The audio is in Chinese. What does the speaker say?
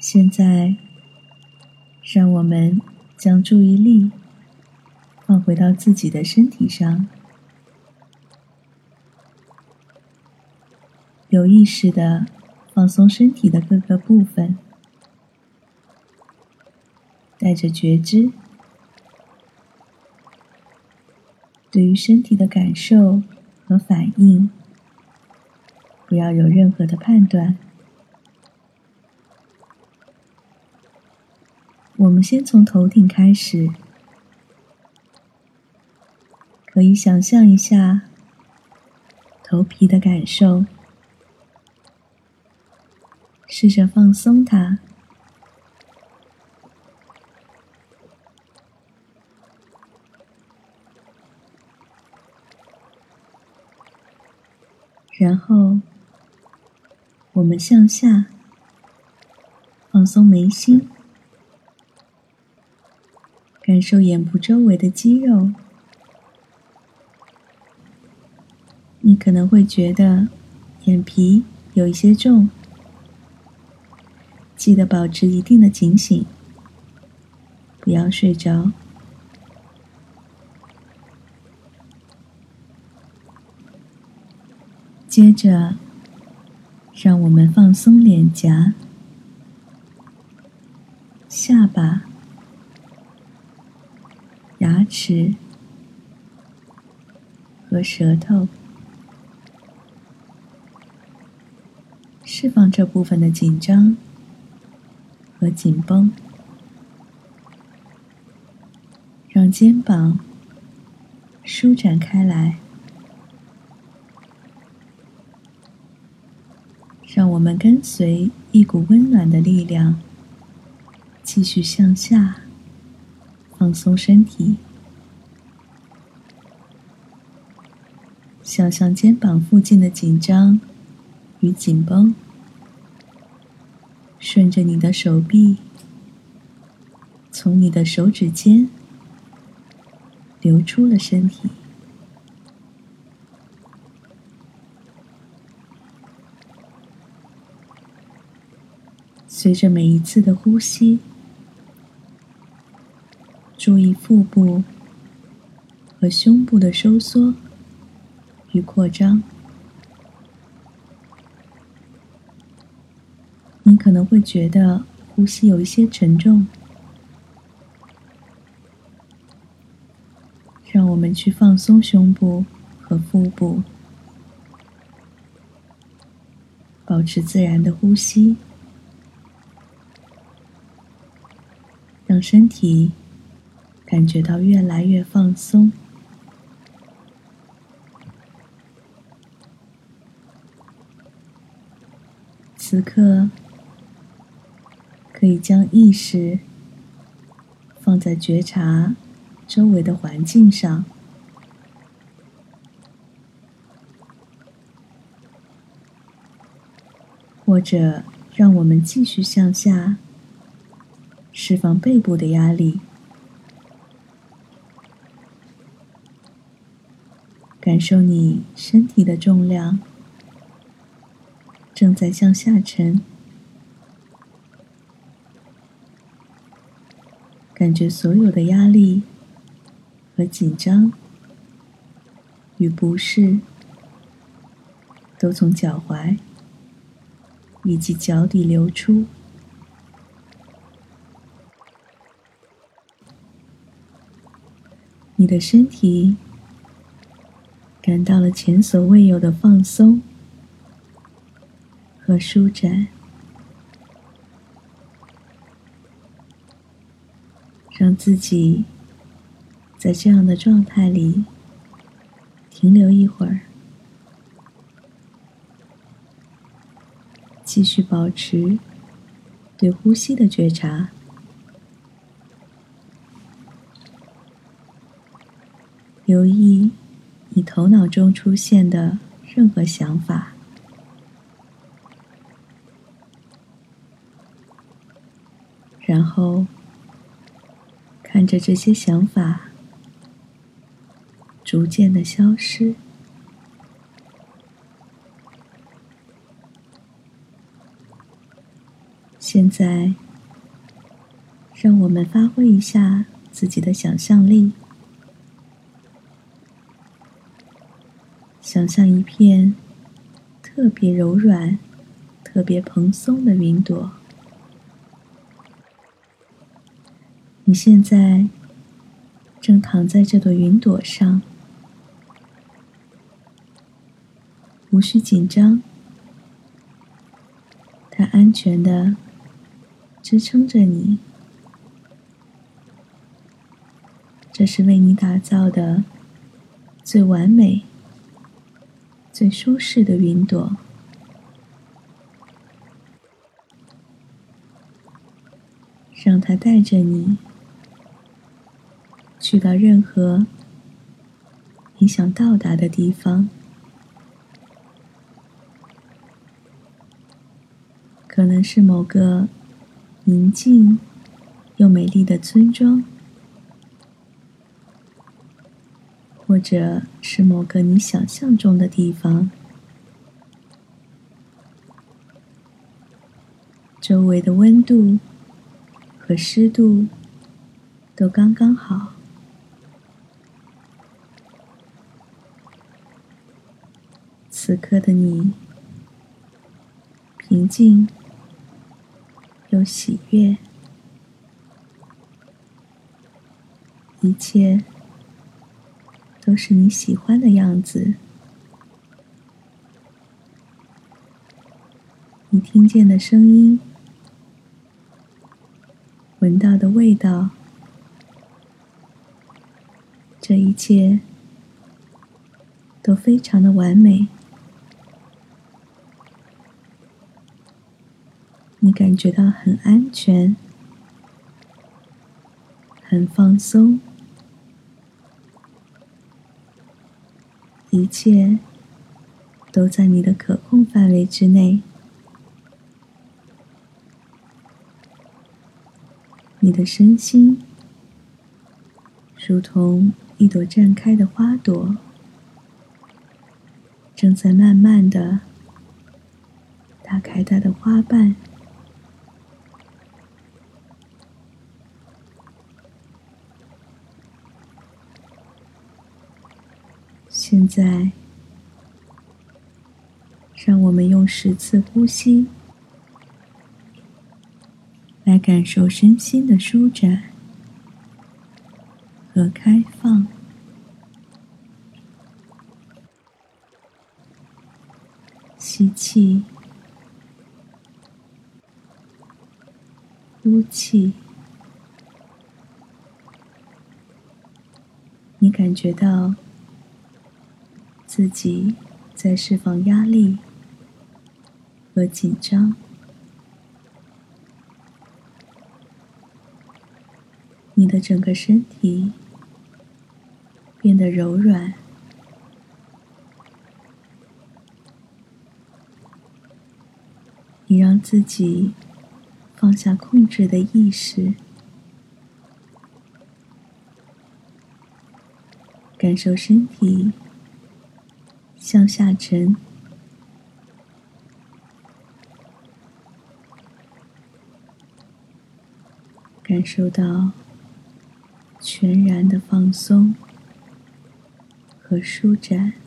现在，让我们将注意力放回到自己的身体上，有意识的放松身体的各个部分，带着觉知，对于身体的感受和反应，不要有任何的判断。我们先从头顶开始，可以想象一下头皮的感受，试着放松它，然后我们向下放松眉心。感受眼部周围的肌肉，你可能会觉得眼皮有一些重，记得保持一定的警醒，不要睡着。接着，让我们放松脸颊、下巴。齿和舌头，释放这部分的紧张和紧绷，让肩膀舒展开来，让我们跟随一股温暖的力量，继续向下。放松身体，想象肩膀附近的紧张与紧绷，顺着你的手臂，从你的手指尖流出了身体。随着每一次的呼吸。注意腹部和胸部的收缩与扩张。你可能会觉得呼吸有一些沉重，让我们去放松胸部和腹部，保持自然的呼吸，让身体。感觉到越来越放松。此刻，可以将意识放在觉察周围的环境上，或者让我们继续向下，释放背部的压力。感受你身体的重量正在向下沉，感觉所有的压力和紧张与不适都从脚踝以及脚底流出，你的身体。感到了前所未有的放松和舒展，让自己在这样的状态里停留一会儿，继续保持对呼吸的觉察，留意。你头脑中出现的任何想法，然后看着这些想法逐渐的消失，现在，让我们发挥一下自己的想象力，想象一片特别柔软、特别蓬松的云朵。你现在正躺在这朵云朵上，无需紧张，它安全的支撑着你。这是为你打造的最完美、最舒适的云朵，让它带着你。去到任何你想到达的地方，可能是某个宁静又美丽的村庄，或者是某个你想象中的地方，周围的温度和湿度都刚刚好。此刻的你，平静又喜悦，一切都是你喜欢的样子。你听见的声音，闻到的味道，这一切都非常的完美。你感觉到很安全，很放松，一切都在你的可控范围之内。你的身心如同一朵绽开的花朵，正在慢慢的打开它的花瓣。现在，让我们用十次呼吸来感受身心的舒展和开放。吸气，呼气，你感觉到。自己在释放压力和紧张，你的整个身体变得柔软，你让自己放下控制的意识，感受身体。向下沉，感受到全然的放松和舒展。